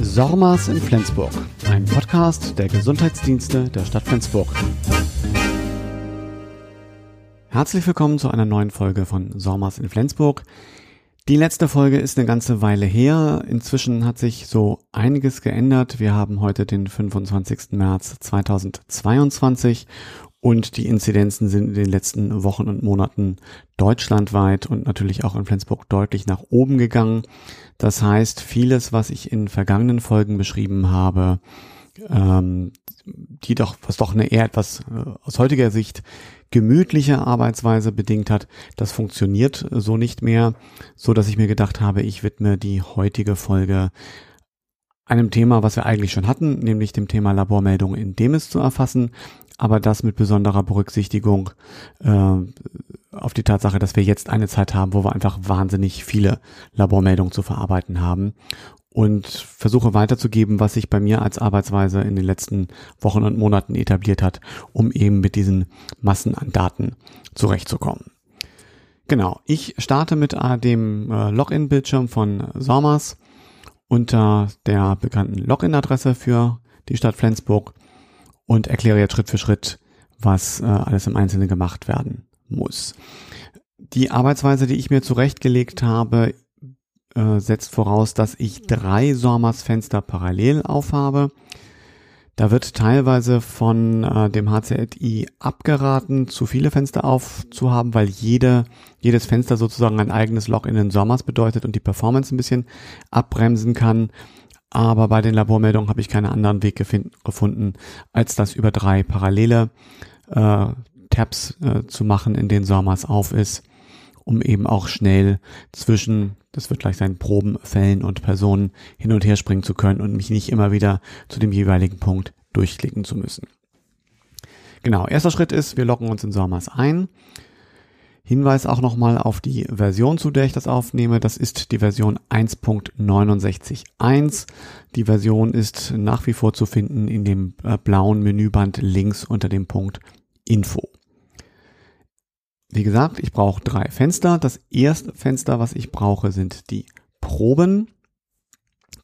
Sormas in Flensburg, ein Podcast der Gesundheitsdienste der Stadt Flensburg. Herzlich willkommen zu einer neuen Folge von Sormas in Flensburg. Die letzte Folge ist eine ganze Weile her. Inzwischen hat sich so einiges geändert. Wir haben heute den 25. März 2022 und die Inzidenzen sind in den letzten Wochen und Monaten deutschlandweit und natürlich auch in Flensburg deutlich nach oben gegangen. Das heißt, vieles, was ich in vergangenen Folgen beschrieben habe, ähm, die doch, was doch eine eher etwas äh, aus heutiger Sicht gemütliche Arbeitsweise bedingt hat, das funktioniert so nicht mehr, so dass ich mir gedacht habe, ich widme die heutige Folge einem Thema, was wir eigentlich schon hatten, nämlich dem Thema Labormeldungen in Demis zu erfassen, aber das mit besonderer Berücksichtigung äh, auf die Tatsache, dass wir jetzt eine Zeit haben, wo wir einfach wahnsinnig viele Labormeldungen zu verarbeiten haben und versuche weiterzugeben, was sich bei mir als Arbeitsweise in den letzten Wochen und Monaten etabliert hat, um eben mit diesen Massen an Daten zurechtzukommen. Genau, ich starte mit äh, dem äh, Login-Bildschirm von Sommers unter der bekannten Login-Adresse für die Stadt Flensburg und erkläre jetzt Schritt für Schritt, was äh, alles im Einzelnen gemacht werden muss. Die Arbeitsweise, die ich mir zurechtgelegt habe, äh, setzt voraus, dass ich drei Sommers-Fenster parallel aufhabe. Da wird teilweise von äh, dem HCLI abgeraten, zu viele Fenster aufzuhaben, weil jede, jedes Fenster sozusagen ein eigenes Log in den Sommers bedeutet und die Performance ein bisschen abbremsen kann. Aber bei den Labormeldungen habe ich keinen anderen Weg gefunden, als das über drei parallele äh, Tabs äh, zu machen, in denen SORMAS auf ist, um eben auch schnell zwischen, das wird gleich sein, Proben, Fällen und Personen hin und her springen zu können und mich nicht immer wieder zu dem jeweiligen Punkt durchklicken zu müssen. Genau, erster Schritt ist, wir loggen uns in SORMAS ein. Hinweis auch nochmal auf die Version, zu der ich das aufnehme. Das ist die Version 1.69.1. Die Version ist nach wie vor zu finden in dem äh, blauen Menüband links unter dem Punkt Info. Wie gesagt, ich brauche drei Fenster. Das erste Fenster, was ich brauche, sind die Proben.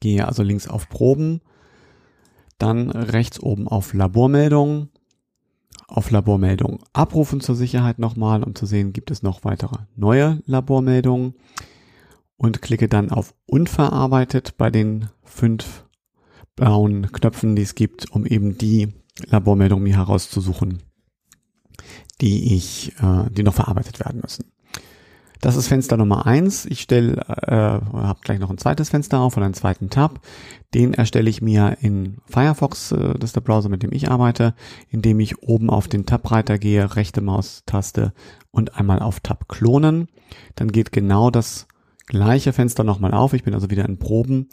Gehe also links auf Proben, dann rechts oben auf Labormeldungen, auf Labormeldungen abrufen zur Sicherheit nochmal, um zu sehen, gibt es noch weitere neue Labormeldungen und klicke dann auf unverarbeitet bei den fünf blauen Knöpfen, die es gibt, um eben die Labormeldungen mir herauszusuchen, die ich, äh, die noch verarbeitet werden müssen. Das ist Fenster Nummer eins. Ich stelle, äh, habe gleich noch ein zweites Fenster auf und einen zweiten Tab. Den erstelle ich mir in Firefox, äh, das ist der Browser, mit dem ich arbeite, indem ich oben auf den Tab-Reiter gehe, rechte Maustaste und einmal auf Tab klonen. Dann geht genau das gleiche Fenster nochmal auf. Ich bin also wieder in Proben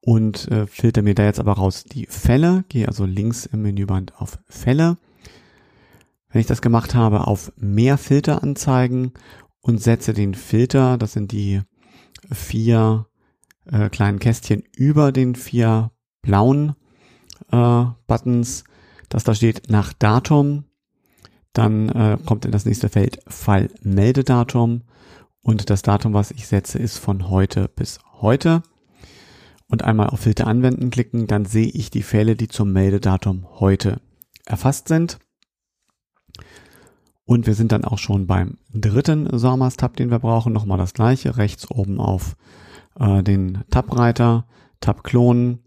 und äh, filter mir da jetzt aber raus die Fälle. Gehe also links im Menüband auf Fälle. Wenn ich das gemacht habe, auf mehr Filter anzeigen und setze den Filter, das sind die vier äh, kleinen Kästchen über den vier blauen äh, Buttons, dass da steht nach Datum, dann äh, kommt in das nächste Feld Fallmeldedatum und das Datum, was ich setze, ist von heute bis heute. Und einmal auf Filter anwenden klicken, dann sehe ich die Fälle, die zum Meldedatum heute erfasst sind. Und wir sind dann auch schon beim dritten SORMAS-Tab, den wir brauchen. Nochmal das gleiche. Rechts oben auf äh, den Tab-Reiter, Tab klonen.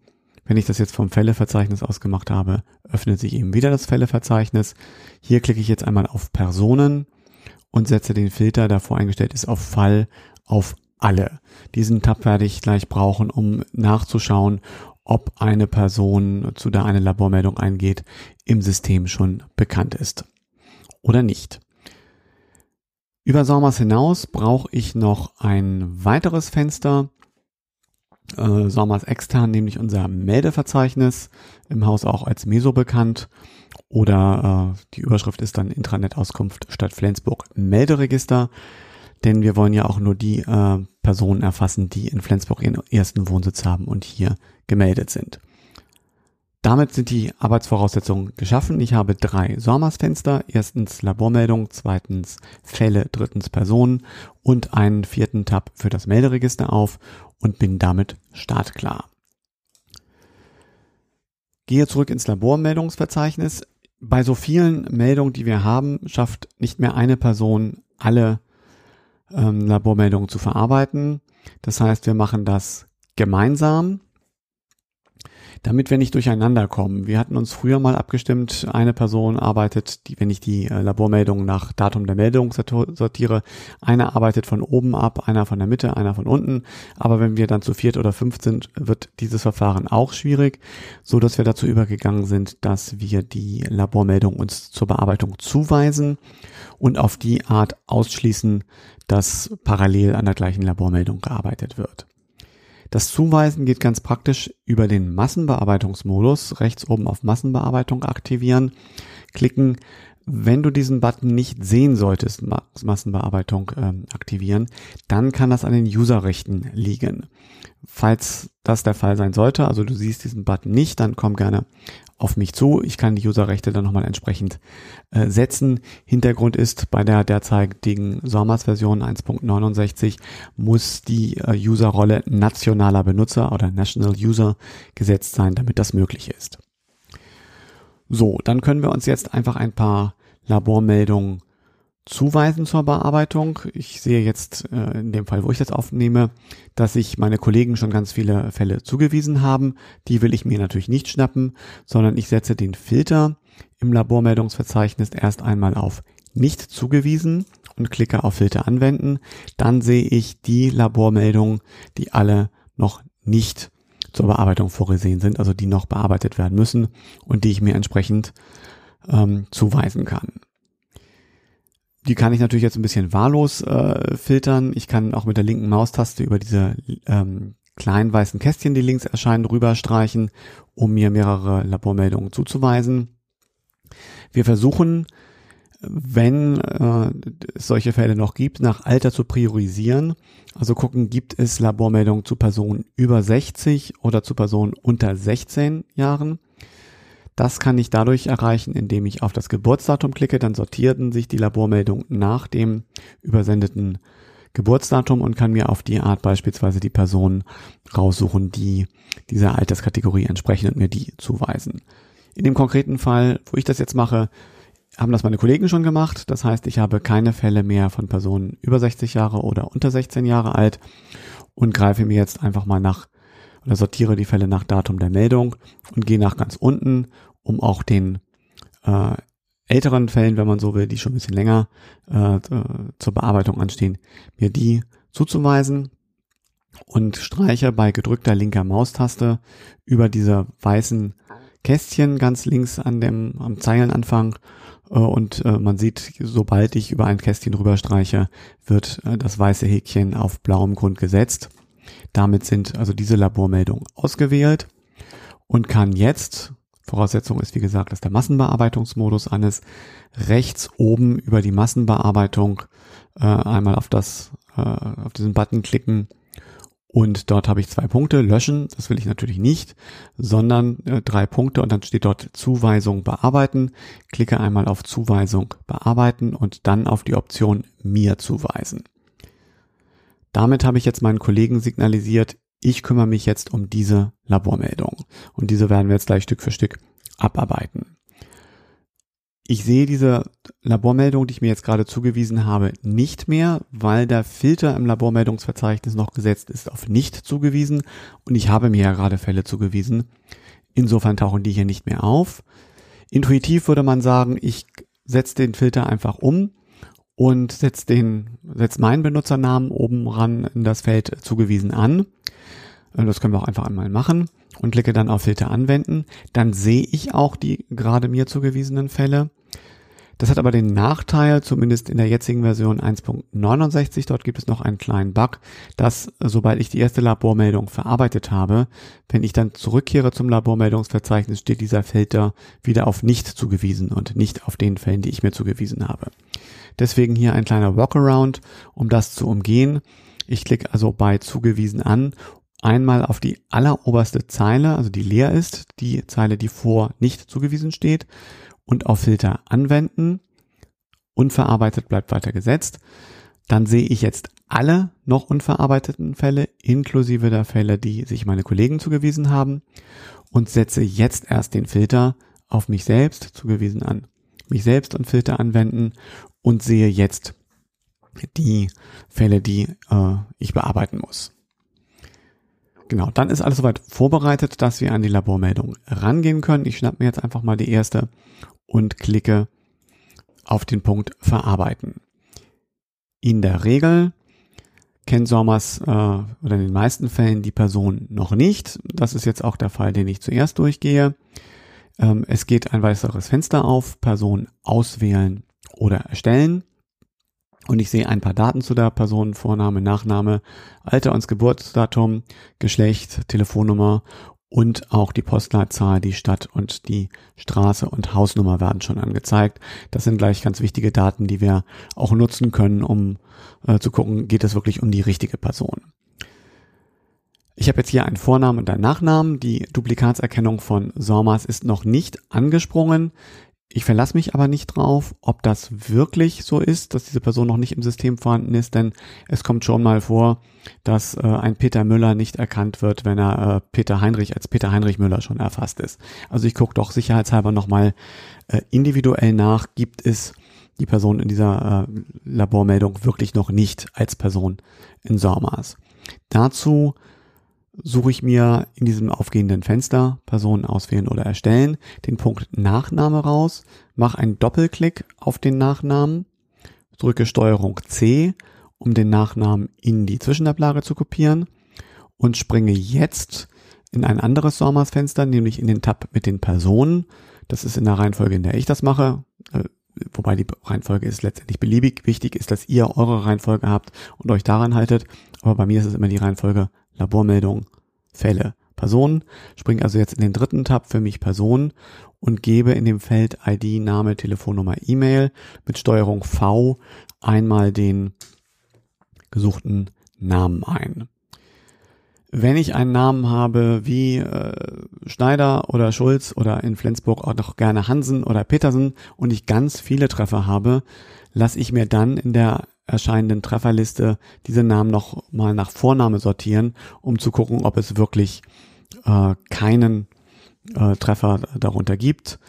Wenn ich das jetzt vom Fälleverzeichnis ausgemacht habe, öffnet sich eben wieder das Fälleverzeichnis. Hier klicke ich jetzt einmal auf Personen und setze den Filter, der voreingestellt ist, auf Fall auf alle. Diesen Tab werde ich gleich brauchen, um nachzuschauen, ob eine Person, zu der eine Labormeldung eingeht, im System schon bekannt ist oder nicht. Über Sommers hinaus brauche ich noch ein weiteres Fenster, äh, Sommers extern, nämlich unser Meldeverzeichnis, im Haus auch als Meso bekannt. Oder äh, die Überschrift ist dann Intranet-Auskunft Stadt Flensburg Melderegister. Denn wir wollen ja auch nur die äh, Personen erfassen, die in Flensburg ihren ersten Wohnsitz haben und hier gemeldet sind. Damit sind die Arbeitsvoraussetzungen geschaffen. Ich habe drei SORMAS-Fenster. Erstens Labormeldung, zweitens Fälle, drittens Personen und einen vierten Tab für das Melderegister auf und bin damit startklar. gehe zurück ins Labormeldungsverzeichnis. Bei so vielen Meldungen, die wir haben, schafft nicht mehr eine Person alle ähm, Labormeldungen zu verarbeiten. Das heißt, wir machen das gemeinsam damit wir nicht durcheinander kommen. Wir hatten uns früher mal abgestimmt, eine Person arbeitet, die, wenn ich die äh, Labormeldungen nach Datum der Meldung sortiere, einer arbeitet von oben ab, einer von der Mitte, einer von unten. Aber wenn wir dann zu viert oder fünf sind, wird dieses Verfahren auch schwierig, so dass wir dazu übergegangen sind, dass wir die Labormeldung uns zur Bearbeitung zuweisen und auf die Art ausschließen, dass parallel an der gleichen Labormeldung gearbeitet wird. Das Zuweisen geht ganz praktisch über den Massenbearbeitungsmodus. Rechts oben auf Massenbearbeitung aktivieren, klicken. Wenn du diesen Button nicht sehen solltest, Massenbearbeitung ähm, aktivieren, dann kann das an den Userrechten liegen. Falls das der Fall sein sollte, also du siehst diesen Button nicht, dann komm gerne auf mich zu. Ich kann die Userrechte dann nochmal entsprechend äh, setzen. Hintergrund ist, bei der derzeitigen SORMAS-Version 1.69 muss die äh, Userrolle nationaler Benutzer oder National User gesetzt sein, damit das möglich ist. So, dann können wir uns jetzt einfach ein paar Labormeldungen zuweisen zur Bearbeitung. Ich sehe jetzt äh, in dem Fall, wo ich das aufnehme, dass sich meine Kollegen schon ganz viele Fälle zugewiesen haben. Die will ich mir natürlich nicht schnappen, sondern ich setze den Filter im Labormeldungsverzeichnis erst einmal auf nicht zugewiesen und klicke auf Filter anwenden. Dann sehe ich die Labormeldungen, die alle noch nicht zur Bearbeitung vorgesehen sind, also die noch bearbeitet werden müssen und die ich mir entsprechend ähm, zuweisen kann. Die kann ich natürlich jetzt ein bisschen wahllos äh, filtern. Ich kann auch mit der linken Maustaste über diese ähm, kleinen weißen Kästchen, die links erscheinen, rüberstreichen, um mir mehrere Labormeldungen zuzuweisen. Wir versuchen, wenn äh, es solche Fälle noch gibt, nach Alter zu priorisieren. Also gucken, gibt es Labormeldungen zu Personen über 60 oder zu Personen unter 16 Jahren. Das kann ich dadurch erreichen, indem ich auf das Geburtsdatum klicke, dann sortierten sich die Labormeldungen nach dem übersendeten Geburtsdatum und kann mir auf die Art beispielsweise die Personen raussuchen, die dieser Alterskategorie entsprechen und mir die zuweisen. In dem konkreten Fall, wo ich das jetzt mache, haben das meine Kollegen schon gemacht. Das heißt, ich habe keine Fälle mehr von Personen über 60 Jahre oder unter 16 Jahre alt und greife mir jetzt einfach mal nach oder sortiere die Fälle nach Datum der Meldung und gehe nach ganz unten, um auch den äh, älteren Fällen, wenn man so will, die schon ein bisschen länger äh, zur Bearbeitung anstehen, mir die zuzuweisen. Und streiche bei gedrückter linker Maustaste über diese weißen Kästchen ganz links an dem am Zeilenanfang äh, und äh, man sieht, sobald ich über ein Kästchen rüber streiche, wird äh, das weiße Häkchen auf blauem Grund gesetzt damit sind also diese Labormeldungen ausgewählt und kann jetzt, Voraussetzung ist wie gesagt, dass der Massenbearbeitungsmodus an ist, rechts oben über die Massenbearbeitung äh, einmal auf das, äh, auf diesen Button klicken und dort habe ich zwei Punkte, löschen, das will ich natürlich nicht, sondern äh, drei Punkte und dann steht dort Zuweisung bearbeiten. Klicke einmal auf Zuweisung bearbeiten und dann auf die Option mir zuweisen. Damit habe ich jetzt meinen Kollegen signalisiert, ich kümmere mich jetzt um diese Labormeldung. Und diese werden wir jetzt gleich Stück für Stück abarbeiten. Ich sehe diese Labormeldung, die ich mir jetzt gerade zugewiesen habe, nicht mehr, weil der Filter im Labormeldungsverzeichnis noch gesetzt ist auf nicht zugewiesen und ich habe mir ja gerade Fälle zugewiesen. Insofern tauchen die hier nicht mehr auf. Intuitiv würde man sagen, ich setze den Filter einfach um und setzt den, setzt meinen Benutzernamen oben ran in das Feld zugewiesen an. Äh, das können wir auch einfach einmal machen und klicke dann auf Filter anwenden. Dann sehe ich auch die gerade mir zugewiesenen Fälle. Das hat aber den Nachteil, zumindest in der jetzigen Version 1.69, dort gibt es noch einen kleinen Bug, dass sobald ich die erste Labormeldung verarbeitet habe, wenn ich dann zurückkehre zum Labormeldungsverzeichnis, steht dieser Filter wieder auf nicht zugewiesen und nicht auf den Fällen, die ich mir zugewiesen habe. Deswegen hier ein kleiner Workaround, um das zu umgehen. Ich klicke also bei zugewiesen an einmal auf die alleroberste Zeile, also die leer ist, die Zeile, die vor nicht zugewiesen steht und auf Filter anwenden. Unverarbeitet bleibt weiter gesetzt. Dann sehe ich jetzt alle noch unverarbeiteten Fälle, inklusive der Fälle, die sich meine Kollegen zugewiesen haben. und setze jetzt erst den Filter auf mich selbst zugewiesen an. Mich selbst und Filter anwenden und sehe jetzt die Fälle, die äh, ich bearbeiten muss. Genau, dann ist alles soweit vorbereitet, dass wir an die Labormeldung rangehen können. Ich schnappe mir jetzt einfach mal die erste und klicke auf den Punkt Verarbeiten. In der Regel kennt Sommers äh, oder in den meisten Fällen die Person noch nicht. Das ist jetzt auch der Fall, den ich zuerst durchgehe. Ähm, es geht ein weiteres Fenster auf, Person auswählen oder erstellen und ich sehe ein paar Daten zu der Person, Vorname, Nachname, Alter und Geburtsdatum, Geschlecht, Telefonnummer und auch die Postleitzahl, die Stadt und die Straße und Hausnummer werden schon angezeigt. Das sind gleich ganz wichtige Daten, die wir auch nutzen können, um äh, zu gucken, geht es wirklich um die richtige Person. Ich habe jetzt hier einen Vornamen und einen Nachnamen. Die Duplikatserkennung von SORMAS ist noch nicht angesprungen. Ich verlasse mich aber nicht drauf, ob das wirklich so ist, dass diese Person noch nicht im System vorhanden ist, denn es kommt schon mal vor, dass äh, ein Peter Müller nicht erkannt wird, wenn er äh, Peter Heinrich als Peter Heinrich Müller schon erfasst ist. Also ich gucke doch sicherheitshalber nochmal äh, individuell nach, gibt es die Person in dieser äh, Labormeldung wirklich noch nicht als Person in SORMAS. Dazu suche ich mir in diesem aufgehenden Fenster Personen auswählen oder erstellen den Punkt Nachname raus, mache einen Doppelklick auf den Nachnamen, drücke Steuerung C, um den Nachnamen in die Zwischenablage zu kopieren und springe jetzt in ein anderes SORMAS-Fenster, nämlich in den Tab mit den Personen. Das ist in der Reihenfolge, in der ich das mache. Äh, wobei die Reihenfolge ist letztendlich beliebig. Wichtig ist, dass ihr eure Reihenfolge habt und euch daran haltet. Aber bei mir ist es immer die Reihenfolge Labormeldung, Fälle, Personen. Springe also jetzt in den dritten Tab für mich Personen und gebe in dem Feld ID, Name, Telefonnummer, E-Mail mit Steuerung V einmal den gesuchten Namen ein. Wenn ich einen Namen habe wie äh, Schneider oder Schulz oder in Flensburg auch noch gerne Hansen oder Petersen und ich ganz viele Treffer habe, lasse ich mir dann in der erscheinenden Trefferliste diese Namen noch mal nach Vorname sortieren, um zu gucken, ob es wirklich äh, keinen äh, Treffer darunter gibt.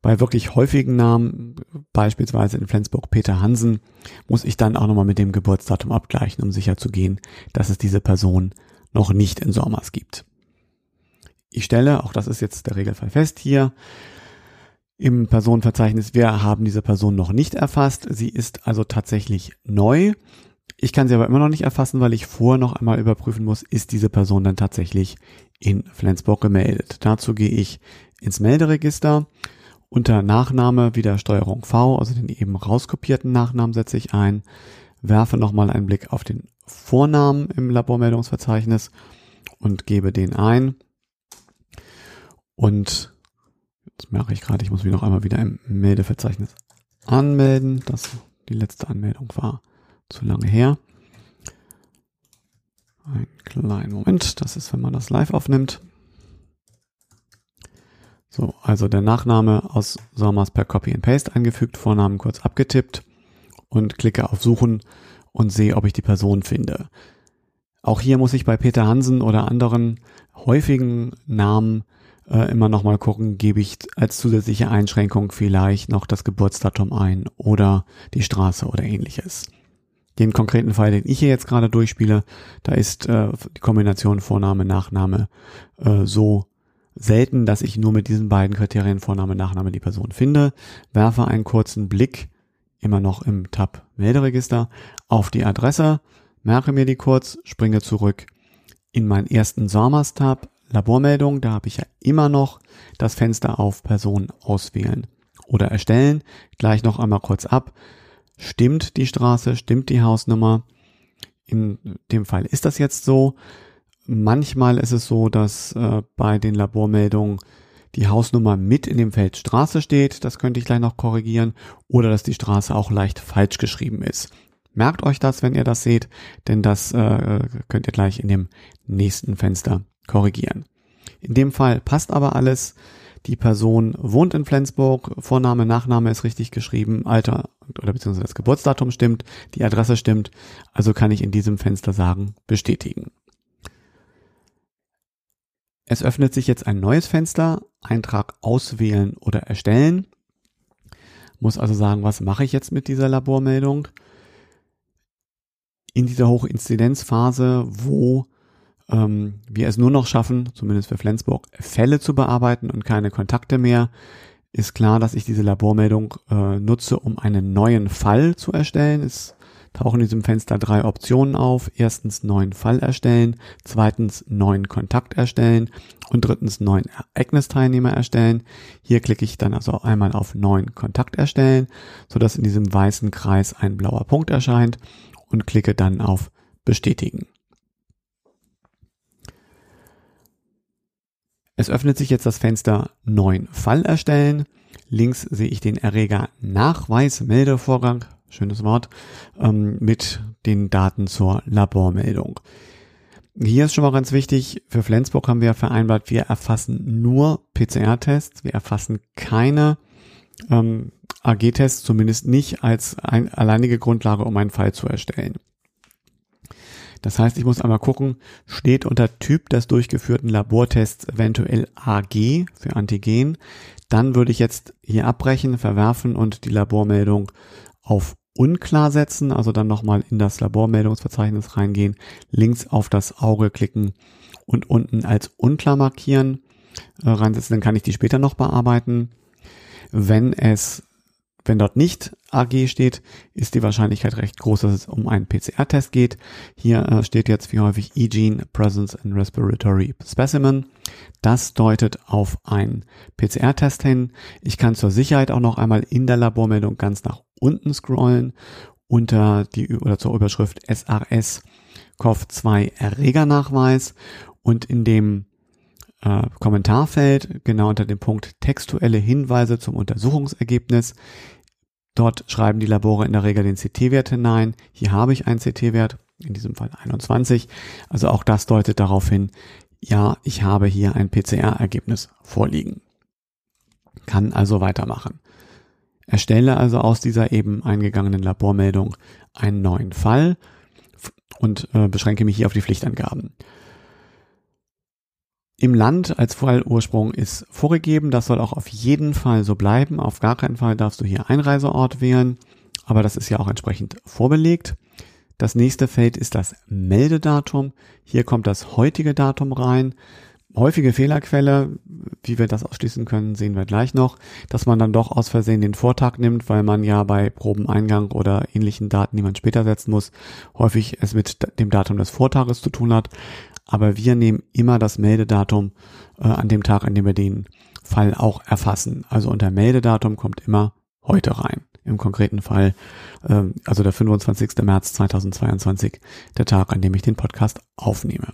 Bei wirklich häufigen Namen, beispielsweise in Flensburg Peter Hansen, muss ich dann auch nochmal mit dem Geburtsdatum abgleichen, um sicher zu gehen, dass es diese Person noch nicht in Sommers gibt. Ich stelle, auch das ist jetzt der Regelfall fest hier, im Personenverzeichnis. Wir haben diese Person noch nicht erfasst. Sie ist also tatsächlich neu. Ich kann sie aber immer noch nicht erfassen, weil ich vorher noch einmal überprüfen muss, ist diese Person dann tatsächlich in Flensburg gemeldet. Dazu gehe ich ins Melderegister. Unter Nachname wieder Steuerung V, also den eben rauskopierten Nachnamen setze ich ein, werfe nochmal einen Blick auf den Vornamen im Labormeldungsverzeichnis und gebe den ein. Und das mache ich gerade. Ich muss mich noch einmal wieder im Meldeverzeichnis anmelden. Das die letzte Anmeldung war zu lange her. Ein kleinen Moment. Das ist, wenn man das live aufnimmt. So, also der Nachname aus Sommers per Copy and Paste eingefügt, Vornamen kurz abgetippt und klicke auf Suchen und sehe, ob ich die Person finde. Auch hier muss ich bei Peter Hansen oder anderen häufigen Namen äh, immer noch mal gucken, gebe ich als zusätzliche Einschränkung vielleicht noch das Geburtsdatum ein oder die Straße oder ähnliches. Den konkreten Fall, den ich hier jetzt gerade durchspiele, da ist äh, die Kombination Vorname, Nachname äh, so selten, dass ich nur mit diesen beiden Kriterien Vorname, Nachname die Person finde, werfe einen kurzen Blick immer noch im Tab Melderegister auf die Adresse, merke mir die kurz, springe zurück in meinen ersten SORMAS-Tab, Labormeldung, da habe ich ja immer noch das Fenster auf Person auswählen oder erstellen. Gleich noch einmal kurz ab. Stimmt die Straße, stimmt die Hausnummer? In dem Fall ist das jetzt so. Manchmal ist es so, dass äh, bei den Labormeldungen die Hausnummer mit in dem Feld Straße steht. Das könnte ich gleich noch korrigieren. Oder dass die Straße auch leicht falsch geschrieben ist. Merkt euch das, wenn ihr das seht, denn das äh, könnt ihr gleich in dem nächsten Fenster korrigieren. In dem Fall passt aber alles. Die Person wohnt in Flensburg, Vorname, Nachname ist richtig geschrieben, Alter oder beziehungsweise das Geburtsdatum stimmt, die Adresse stimmt, also kann ich in diesem Fenster sagen, bestätigen. Es öffnet sich jetzt ein neues Fenster, Eintrag auswählen oder erstellen. Muss also sagen, was mache ich jetzt mit dieser Labormeldung? In dieser Hochinzidenzphase, wo ähm, wir es nur noch schaffen, zumindest für Flensburg, Fälle zu bearbeiten und keine Kontakte mehr, ist klar, dass ich diese Labormeldung äh, nutze, um einen neuen Fall zu erstellen. Es tauchen in diesem Fenster drei Optionen auf. Erstens neuen Fall erstellen, zweitens neuen Kontakt erstellen und drittens neuen Ereignisteilnehmer erstellen. Hier klicke ich dann also einmal auf neuen Kontakt erstellen, sodass in diesem weißen Kreis ein blauer Punkt erscheint und klicke dann auf bestätigen. Es öffnet sich jetzt das Fenster neuen Fall erstellen. Links sehe ich den Erreger Nachweismeldevorgang schönes Wort, ähm, mit den Daten zur Labormeldung. Hier ist schon mal ganz wichtig, für Flensburg haben wir vereinbart, wir erfassen nur PCR-Tests, wir erfassen keine ähm, AG-Tests, zumindest nicht als ein, alleinige Grundlage, um einen Fall zu erstellen. Das heißt, ich muss einmal gucken, steht unter Typ des durchgeführten Labortests eventuell AG für Antigen. Dann würde ich jetzt hier abbrechen, verwerfen und die Labormeldung auf unklar setzen, also dann nochmal in das Labormeldungsverzeichnis reingehen, links auf das Auge klicken und unten als unklar markieren äh, reinsetzen, dann kann ich die später noch bearbeiten. Wenn es, wenn dort nicht AG steht, ist die Wahrscheinlichkeit recht groß, dass es um einen PCR-Test geht. Hier äh, steht jetzt wie häufig E-Gene Presence in Respiratory Specimen. Das deutet auf einen PCR-Test hin. Ich kann zur Sicherheit auch noch einmal in der Labormeldung ganz nach unten scrollen unter die oder zur Überschrift SRS COV2 Erregernachweis und in dem äh, Kommentarfeld genau unter dem Punkt textuelle Hinweise zum Untersuchungsergebnis. Dort schreiben die Labore in der Regel den CT-Wert hinein. Hier habe ich einen CT-Wert, in diesem Fall 21. Also auch das deutet darauf hin, ja, ich habe hier ein PCR-Ergebnis vorliegen. Kann also weitermachen. Erstelle also aus dieser eben eingegangenen Labormeldung einen neuen Fall und äh, beschränke mich hier auf die Pflichtangaben. Im Land als Fallursprung ist vorgegeben, das soll auch auf jeden Fall so bleiben. Auf gar keinen Fall darfst du hier Einreiseort wählen, aber das ist ja auch entsprechend vorbelegt. Das nächste Feld ist das Meldedatum. Hier kommt das heutige Datum rein häufige Fehlerquelle, wie wir das ausschließen können, sehen wir gleich noch, dass man dann doch aus Versehen den Vortag nimmt, weil man ja bei Probeneingang oder ähnlichen Daten, die man später setzen muss, häufig es mit dem Datum des Vortages zu tun hat. Aber wir nehmen immer das Meldedatum äh, an dem Tag, an dem wir den Fall auch erfassen. Also unter Meldedatum kommt immer heute rein. Im konkreten Fall, äh, also der 25. März 2022, der Tag, an dem ich den Podcast aufnehme.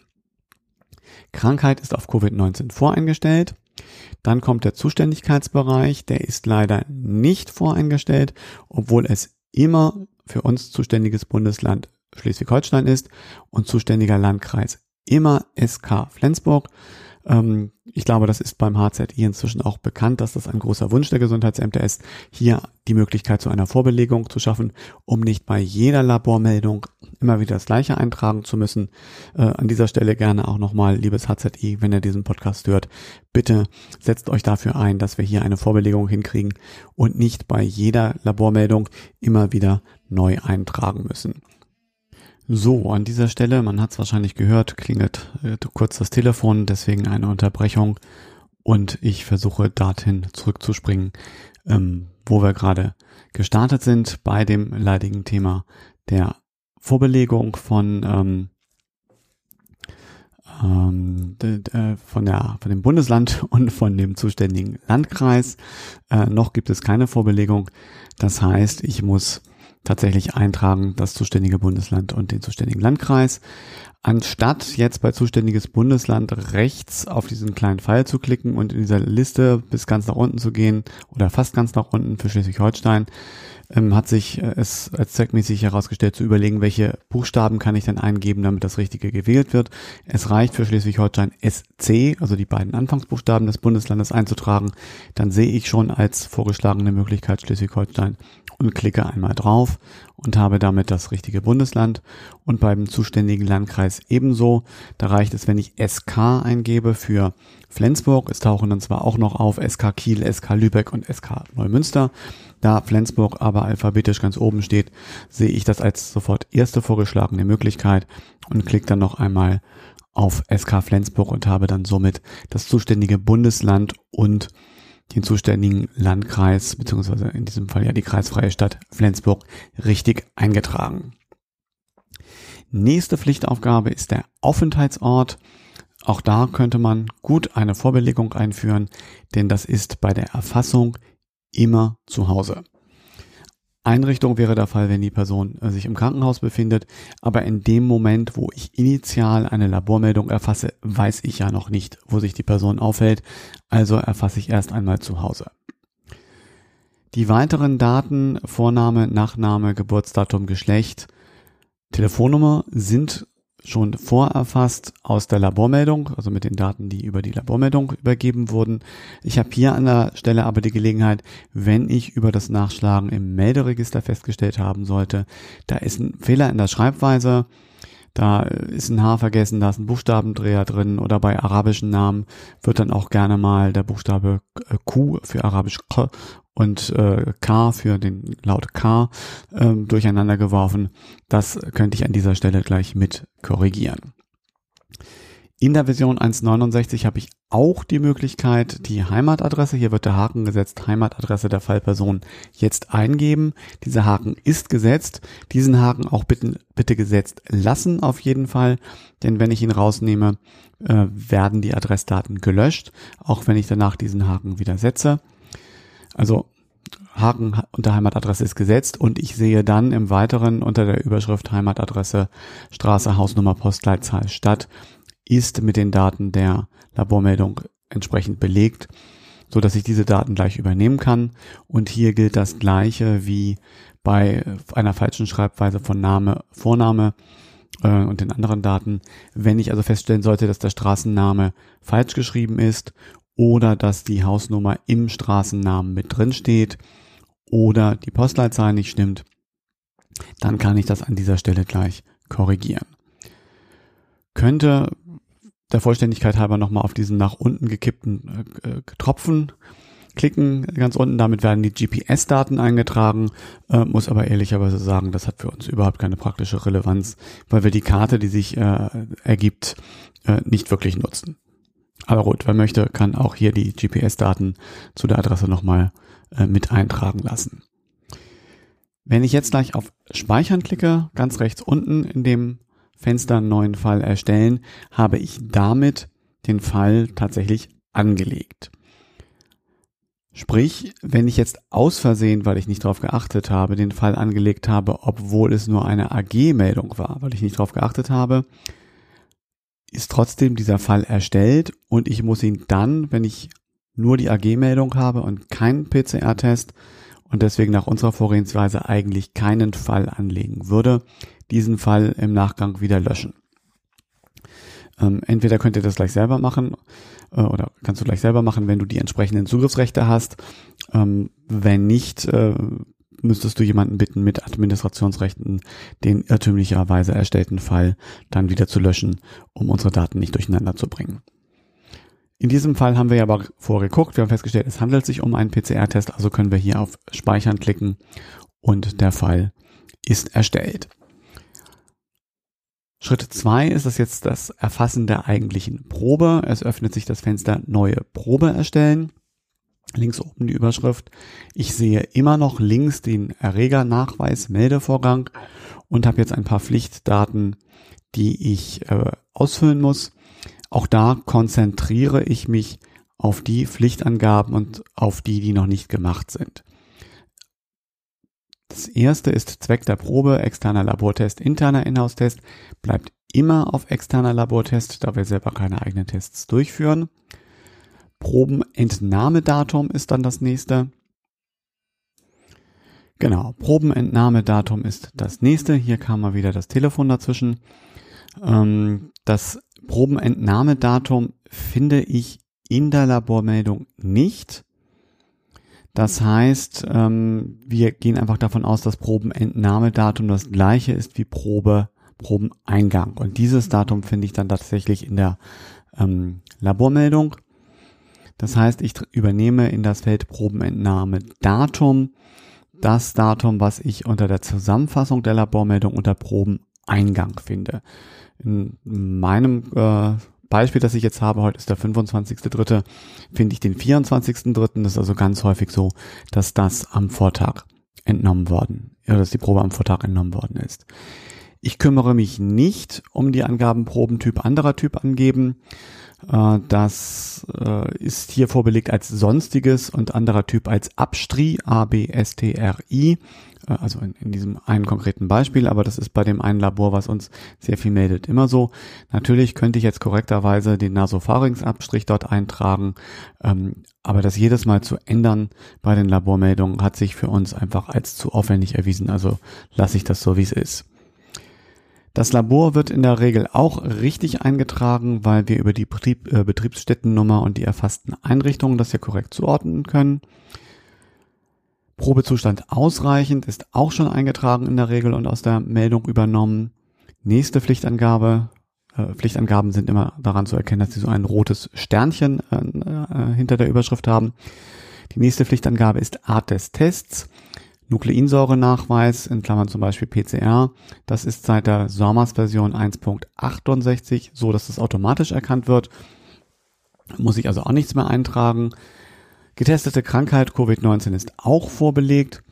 Krankheit ist auf Covid-19 voreingestellt. Dann kommt der Zuständigkeitsbereich, der ist leider nicht voreingestellt, obwohl es immer für uns zuständiges Bundesland Schleswig-Holstein ist und zuständiger Landkreis immer SK Flensburg. Ähm, ich glaube, das ist beim HZI inzwischen auch bekannt, dass das ein großer Wunsch der Gesundheitsämter ist, hier die Möglichkeit zu einer Vorbelegung zu schaffen, um nicht bei jeder Labormeldung immer wieder das gleiche eintragen zu müssen. Äh, an dieser Stelle gerne auch nochmal, liebes HZI, wenn ihr diesen Podcast hört, bitte setzt euch dafür ein, dass wir hier eine Vorbelegung hinkriegen und nicht bei jeder Labormeldung immer wieder neu eintragen müssen. So, an dieser Stelle, man hat es wahrscheinlich gehört, klingelt äh, kurz das Telefon, deswegen eine Unterbrechung und ich versuche dorthin zurückzuspringen, ähm, wo wir gerade gestartet sind bei dem leidigen Thema der Vorbelegung von ähm, ähm, äh, von der von dem Bundesland und von dem zuständigen Landkreis. Äh, noch gibt es keine Vorbelegung. Das heißt, ich muss tatsächlich eintragen, das zuständige Bundesland und den zuständigen Landkreis. Anstatt jetzt bei zuständiges Bundesland rechts auf diesen kleinen Pfeil zu klicken und in dieser Liste bis ganz nach unten zu gehen oder fast ganz nach unten für Schleswig-Holstein, ähm, hat sich äh, es als zweckmäßig herausgestellt zu überlegen, welche Buchstaben kann ich denn eingeben, damit das Richtige gewählt wird. Es reicht für Schleswig-Holstein SC, also die beiden Anfangsbuchstaben des Bundeslandes einzutragen. Dann sehe ich schon als vorgeschlagene Möglichkeit Schleswig-Holstein und klicke einmal drauf und habe damit das richtige Bundesland und beim zuständigen Landkreis ebenso. Da reicht es, wenn ich SK eingebe für Flensburg. Es tauchen dann zwar auch noch auf SK Kiel, SK Lübeck und SK Neumünster. Da Flensburg aber alphabetisch ganz oben steht, sehe ich das als sofort erste vorgeschlagene Möglichkeit und klicke dann noch einmal auf SK Flensburg und habe dann somit das zuständige Bundesland und den zuständigen Landkreis, beziehungsweise in diesem Fall ja die kreisfreie Stadt Flensburg, richtig eingetragen. Nächste Pflichtaufgabe ist der Aufenthaltsort. Auch da könnte man gut eine Vorbelegung einführen, denn das ist bei der Erfassung immer zu Hause. Einrichtung wäre der Fall, wenn die Person äh, sich im Krankenhaus befindet, aber in dem Moment, wo ich initial eine Labormeldung erfasse, weiß ich ja noch nicht, wo sich die Person aufhält, also erfasse ich erst einmal zu Hause. Die weiteren Daten, Vorname, Nachname, Geburtsdatum, Geschlecht, Telefonnummer sind schon vorerfasst aus der Labormeldung, also mit den Daten, die über die Labormeldung übergeben wurden. Ich habe hier an der Stelle aber die Gelegenheit, wenn ich über das Nachschlagen im Melderegister festgestellt haben sollte, da ist ein Fehler in der Schreibweise, da ist ein H vergessen, da ist ein Buchstabendreher drin oder bei arabischen Namen wird dann auch gerne mal der Buchstabe Q für arabisch K und äh, K für den Laut K ähm, durcheinander geworfen. Das könnte ich an dieser Stelle gleich mit korrigieren. In der Version 1.69 habe ich auch die Möglichkeit, die Heimatadresse, hier wird der Haken gesetzt, Heimatadresse der Fallperson jetzt eingeben. Dieser Haken ist gesetzt. Diesen Haken auch bitte, bitte gesetzt lassen auf jeden Fall, denn wenn ich ihn rausnehme, äh, werden die Adressdaten gelöscht, auch wenn ich danach diesen Haken wieder setze. Also Haken unter Heimatadresse ist gesetzt und ich sehe dann im Weiteren unter der Überschrift Heimatadresse, Straße, Hausnummer, Postleitzahl, Stadt ist mit den Daten der Labormeldung entsprechend belegt, so dass ich diese Daten gleich übernehmen kann. Und hier gilt das Gleiche wie bei einer falschen Schreibweise von Name, Vorname äh, und den anderen Daten. Wenn ich also feststellen sollte, dass der Straßenname falsch geschrieben ist oder dass die Hausnummer im Straßennamen mit drin steht oder die Postleitzahl nicht stimmt, dann kann ich das an dieser Stelle gleich korrigieren. Könnte der Vollständigkeit halber nochmal auf diesen nach unten gekippten äh, äh Tropfen klicken, ganz unten, damit werden die GPS-Daten eingetragen, äh, muss aber ehrlicherweise sagen, das hat für uns überhaupt keine praktische Relevanz, weil wir die Karte, die sich äh, ergibt, äh, nicht wirklich nutzen. Aber gut, wer möchte, kann auch hier die GPS-Daten zu der Adresse nochmal äh, mit eintragen lassen. Wenn ich jetzt gleich auf Speichern klicke, ganz rechts unten in dem Fenster einen neuen Fall erstellen, habe ich damit den Fall tatsächlich angelegt. Sprich, wenn ich jetzt aus Versehen, weil ich nicht darauf geachtet habe, den Fall angelegt habe, obwohl es nur eine AG-Meldung war, weil ich nicht darauf geachtet habe, ist trotzdem dieser Fall erstellt und ich muss ihn dann, wenn ich nur die AG-Meldung habe und keinen PCR-Test und deswegen nach unserer Vorgehensweise eigentlich keinen Fall anlegen würde, diesen Fall im Nachgang wieder löschen. Ähm, entweder könnt ihr das gleich selber machen äh, oder kannst du gleich selber machen, wenn du die entsprechenden Zugriffsrechte hast. Ähm, wenn nicht, äh, müsstest du jemanden bitten, mit Administrationsrechten den irrtümlicherweise erstellten Fall dann wieder zu löschen, um unsere Daten nicht durcheinander zu bringen. In diesem Fall haben wir aber vorgeguckt, wir haben festgestellt, es handelt sich um einen PCR-Test, also können wir hier auf Speichern klicken und der Fall ist erstellt. Schritt zwei ist es jetzt das Erfassen der eigentlichen Probe. Es öffnet sich das Fenster Neue Probe erstellen links oben die Überschrift. Ich sehe immer noch links den Erregernachweis Meldevorgang und habe jetzt ein paar Pflichtdaten, die ich äh, ausfüllen muss. Auch da konzentriere ich mich auf die Pflichtangaben und auf die, die noch nicht gemacht sind. Das erste ist Zweck der Probe, externer Labortest, interner Inhouse-Test, bleibt immer auf externer Labortest, da wir selber keine eigenen Tests durchführen. Probenentnahmedatum ist dann das nächste. Genau, Probenentnahmedatum ist das nächste. Hier kam mal wieder das Telefon dazwischen. Ähm, das Probenentnahmedatum finde ich in der Labormeldung nicht. Das heißt, ähm, wir gehen einfach davon aus, dass Probenentnahmedatum das gleiche ist wie Probe, Probeneingang. Und dieses Datum finde ich dann tatsächlich in der ähm, Labormeldung. Das heißt, ich übernehme in das Feld Probenentnahmedatum das Datum, was ich unter der Zusammenfassung der Labormeldung unter Probeneingang finde. In meinem äh, Beispiel, das ich jetzt habe, heute ist der 25.3., finde ich den 24.3. Das ist also ganz häufig so, dass das am Vortag entnommen worden, ja, dass die Probe am Vortag entnommen worden ist. Ich kümmere mich nicht um die Angaben Probentyp anderer Typ angeben. Äh, das äh, ist hier vorbelegt als sonstiges und anderer Typ als Abstri, A-B-S-T-R-I. Äh, also in, in, diesem einen konkreten Beispiel, aber das ist bei dem einen Labor, was uns sehr viel meldet, immer so. Natürlich könnte ich jetzt korrekterweise den Nasopharynx-Abstrich dort eintragen, ähm, aber das jedes Mal zu ändern bei den Labormeldungen hat sich für uns einfach als zu aufwendig erwiesen, also lasse ich das so, wie es ist. Das Labor wird in der Regel auch richtig eingetragen, weil wir über die Betrieb, äh, Betriebsstättennummer und die erfassten Einrichtungen das hier korrekt zuordnen können. Probezustand ausreichend ist auch schon eingetragen in der Regel und aus der Meldung übernommen. Nächste Pflichtangabe. Äh, Pflichtangaben sind immer daran zu erkennen, dass sie so ein rotes Sternchen äh, äh hinter der Überschrift haben. Die nächste Pflichtangabe ist Art des Tests. Nukleinsäurenachweis in Klammern zum Beispiel PCR. Das ist seit der SORMAS-Version 1.68 so, dass es automatisch erkannt wird. Muss ich also auch nichts mehr eintragen. Getestete Krankheit Covid-19 ist auch vorbelegt.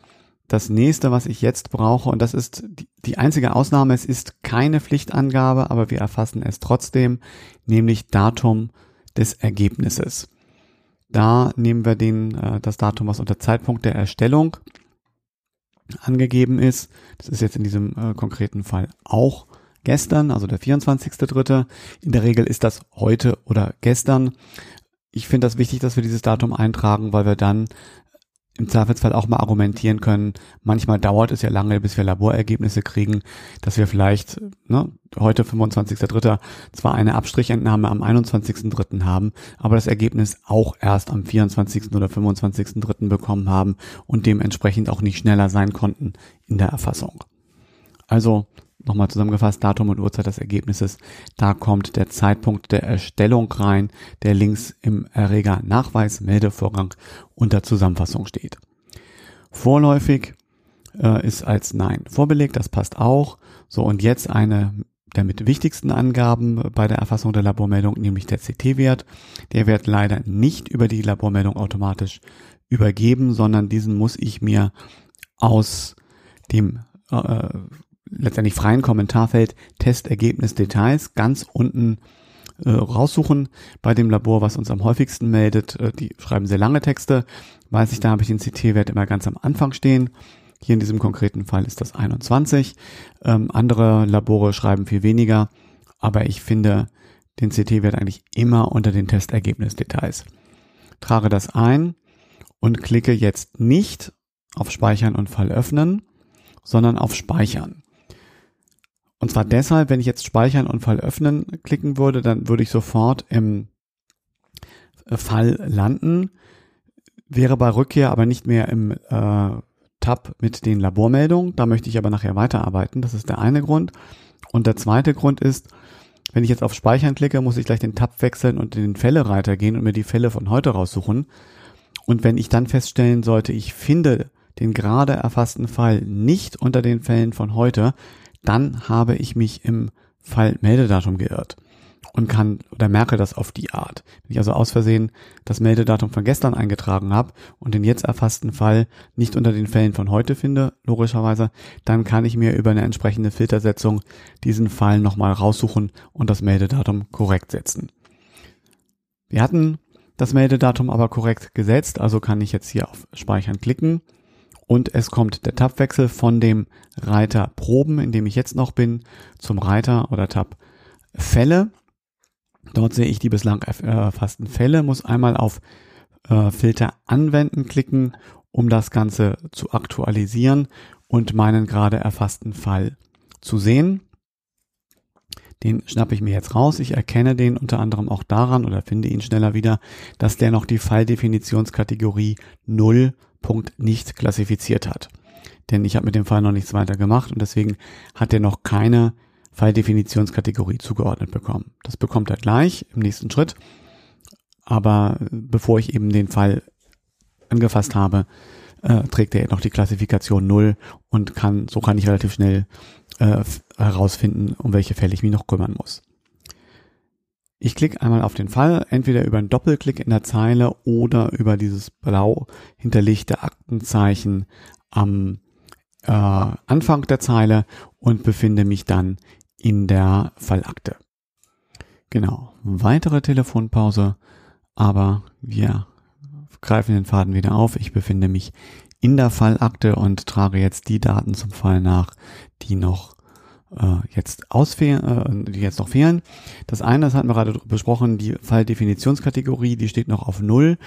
Das nächste, was ich jetzt brauche, und das ist die einzige Ausnahme, es ist keine Pflichtangabe, aber wir erfassen es trotzdem, nämlich Datum des Ergebnisses. Da nehmen wir den, äh, das Datum, was unter Zeitpunkt der Erstellung angegeben ist. Das ist jetzt in diesem äh, konkreten Fall auch gestern, also der 24.3. In der Regel ist das heute oder gestern. Ich finde das wichtig, dass wir dieses Datum eintragen, weil wir dann im Zweifelsfall auch mal argumentieren können. Manchmal dauert es ja lange, bis wir Laborergebnisse kriegen, dass wir vielleicht ne, heute 25.3. zwar eine Abstrichentnahme am 21.3. haben, aber das Ergebnis auch erst am 24. oder 25.3. bekommen haben und dementsprechend auch nicht schneller sein konnten in der Erfassung. Also nochmal zusammengefasst, Datum und Uhrzeit des Ergebnisses, da kommt der Zeitpunkt der Erstellung rein, der links im Erreger Nachweis Meldevorgang unter Zusammenfassung steht. Vorläufig äh, ist als Nein vorbelegt, das passt auch. So, und jetzt eine der mit wichtigsten Angaben bei der Erfassung der Labormeldung, nämlich der CT-Wert. Der wird leider nicht über die Labormeldung automatisch übergeben, sondern diesen muss ich mir aus dem äh, letztendlich freien Kommentarfeld Testergebnis Details ganz unten äh, raussuchen bei dem Labor, was uns am häufigsten meldet. Äh, die schreiben sehr lange Texte. Weiß ich, da habe ich den CT-Wert immer ganz am Anfang stehen. Hier in diesem konkreten Fall ist das 21. Ähm, andere Labore schreiben viel weniger, aber ich finde den CT-Wert eigentlich immer unter den Testergebnis-Details. Trage das ein und klicke jetzt nicht auf Speichern und Fall öffnen, sondern auf Speichern. Und zwar deshalb, wenn ich jetzt Speichern und Fall öffnen klicken würde, dann würde ich sofort im äh, Fall landen, wäre bei Rückkehr aber nicht mehr im äh, Tab mit den Labormeldungen. Da möchte ich aber nachher weiterarbeiten. Das ist der eine Grund. Und der zweite Grund ist, wenn ich jetzt auf Speichern klicke, muss ich gleich den Tab wechseln und in den Fälle-Reiter gehen und mir die Fälle von heute raussuchen. Und wenn ich dann feststellen sollte, ich finde den gerade erfassten Fall nicht unter den Fällen von heute, dann habe ich mich im Fall Meldedatum geirrt und kann oder merke das auf die Art. Wenn ich also aus Versehen das Meldedatum von gestern eingetragen habe und den jetzt erfassten Fall nicht unter den Fällen von heute finde, logischerweise, dann kann ich mir über eine entsprechende Filtersetzung diesen Fall nochmal raussuchen und das Meldedatum korrekt setzen. Wir hatten das Meldedatum aber korrekt gesetzt, also kann ich jetzt hier auf Speichern klicken und es kommt der Tabwechsel von dem Reiter Proben, in dem ich jetzt noch bin, zum Reiter oder Tab Fälle. Dort sehe ich die bislang erfassten Fälle, muss einmal auf äh, Filter anwenden klicken um das Ganze zu aktualisieren und meinen gerade erfassten Fall zu sehen. Den schnappe ich mir jetzt raus. Ich erkenne den unter anderem auch daran oder finde ihn schneller wieder, dass der noch die Falldefinitionskategorie 0. nicht klassifiziert hat. Denn ich habe mit dem Fall noch nichts weiter gemacht und deswegen hat er noch keine Falldefinitionskategorie zugeordnet bekommen. Das bekommt er gleich im nächsten Schritt. Aber bevor ich eben den Fall angefasst habe, äh, trägt er noch die Klassifikation 0 und kann, so kann ich relativ schnell äh, herausfinden, um welche Fälle ich mich noch kümmern muss. Ich klicke einmal auf den Fall, entweder über einen Doppelklick in der Zeile oder über dieses blau hinterlegte Aktenzeichen am äh, Anfang der Zeile und befinde mich dann in der Fallakte. Genau, weitere Telefonpause, aber wir greifen den Faden wieder auf. Ich befinde mich in der Fallakte und trage jetzt die Daten zum Fall nach, die noch jetzt ausfehlen, äh, die jetzt noch fehlen. Das eine, das hatten wir gerade besprochen, die Falldefinitionskategorie, die steht noch auf Null.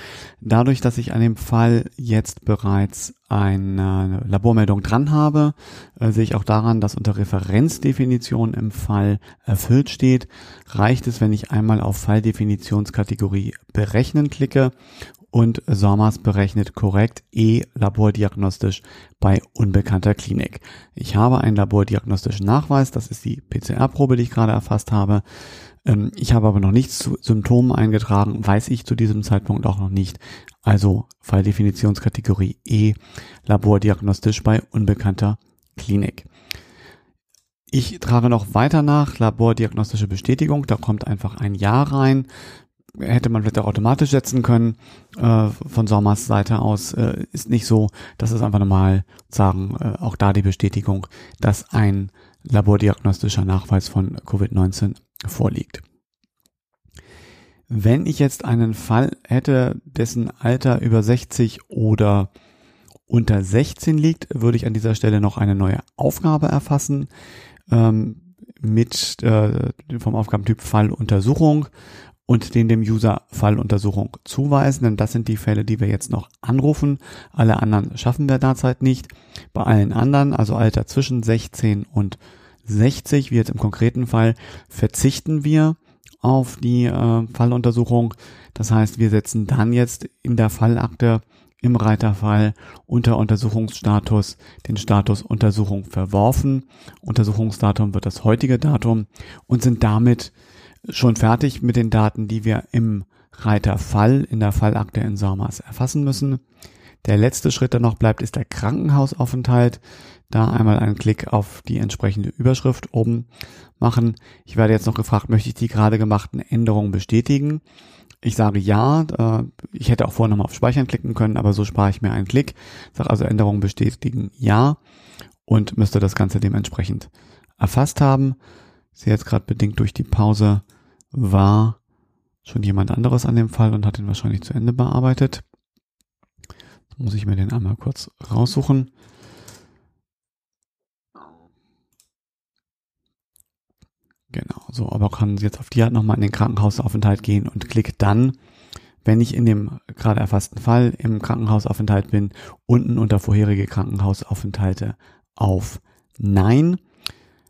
Dadurch, dass ich an dem Fall jetzt bereits eine Labormeldung dran habe, äh, sehe ich auch daran, dass unter Referenzdefinition im Fall erfüllt steht. Reicht es, wenn ich einmal auf Falldefinitionskategorie berechnen klicke und SORMAS berechnet korrekt E labordiagnostisch bei unbekannter Klinik. Ich habe einen labordiagnostischen Nachweis, das ist die PCR-Probe, die ich gerade erfasst habe. Ähm, ich habe aber noch nichts zu Symptomen eingetragen, weiß ich zu diesem Zeitpunkt auch noch nicht. Also Falldefinitionskategorie E labordiagnostisch bei unbekannter Klinik. Ich trage noch weiter nach, labordiagnostische Bestätigung, da kommt einfach ein Ja rein hätte man vielleicht auch automatisch setzen können äh, von Sommers Seite aus. Äh, ist nicht so. Das ist einfach normal sagen, äh, auch da die Bestätigung, dass ein labordiagnostischer Nachweis von Covid-19 vorliegt. Wenn ich jetzt einen Fall hätte, dessen Alter über 60 oder unter 16 liegt, würde ich an dieser Stelle noch eine neue Aufgabe erfassen ähm, mit äh, vom Aufgabentyp Falluntersuchung und den dem User Falluntersuchung zuweisen, denn das sind die Fälle, die wir jetzt noch anrufen. Alle anderen schaffen wir derzeit nicht. Bei allen anderen, also Alter zwischen 16 und 60, wie jetzt im konkreten Fall, verzichten wir auf die äh, Falluntersuchung. Das heißt, wir setzen dann jetzt in der Fallakte im Reiterfall unter Untersuchungsstatus den Status Untersuchung verworfen. Untersuchungsdatum wird das heutige Datum und sind damit schon fertig mit den Daten, die wir im Reiter Fall in der Fallakte in SORMAS erfassen müssen. Der letzte Schritt, der noch bleibt, ist der Krankenhausaufenthalt. Da einmal einen Klick auf die entsprechende Überschrift oben machen. Ich werde jetzt noch gefragt, möchte ich die gerade gemachten Änderungen bestätigen? Ich sage ja. Ich hätte auch vorher nochmal auf Speichern klicken können, aber so spare ich mir einen Klick. Sage also Änderungen bestätigen ja und müsste das Ganze dementsprechend erfasst haben. Ich sehe jetzt gerade bedingt durch die Pause war schon jemand anderes an dem Fall und hat ihn wahrscheinlich zu Ende bearbeitet. Jetzt muss ich mir den einmal kurz raussuchen. Genau, so, aber kann jetzt auf die Art nochmal in den Krankenhausaufenthalt gehen und klickt dann, wenn ich in dem gerade erfassten Fall im Krankenhausaufenthalt bin, unten unter vorherige Krankenhausaufenthalte auf Nein.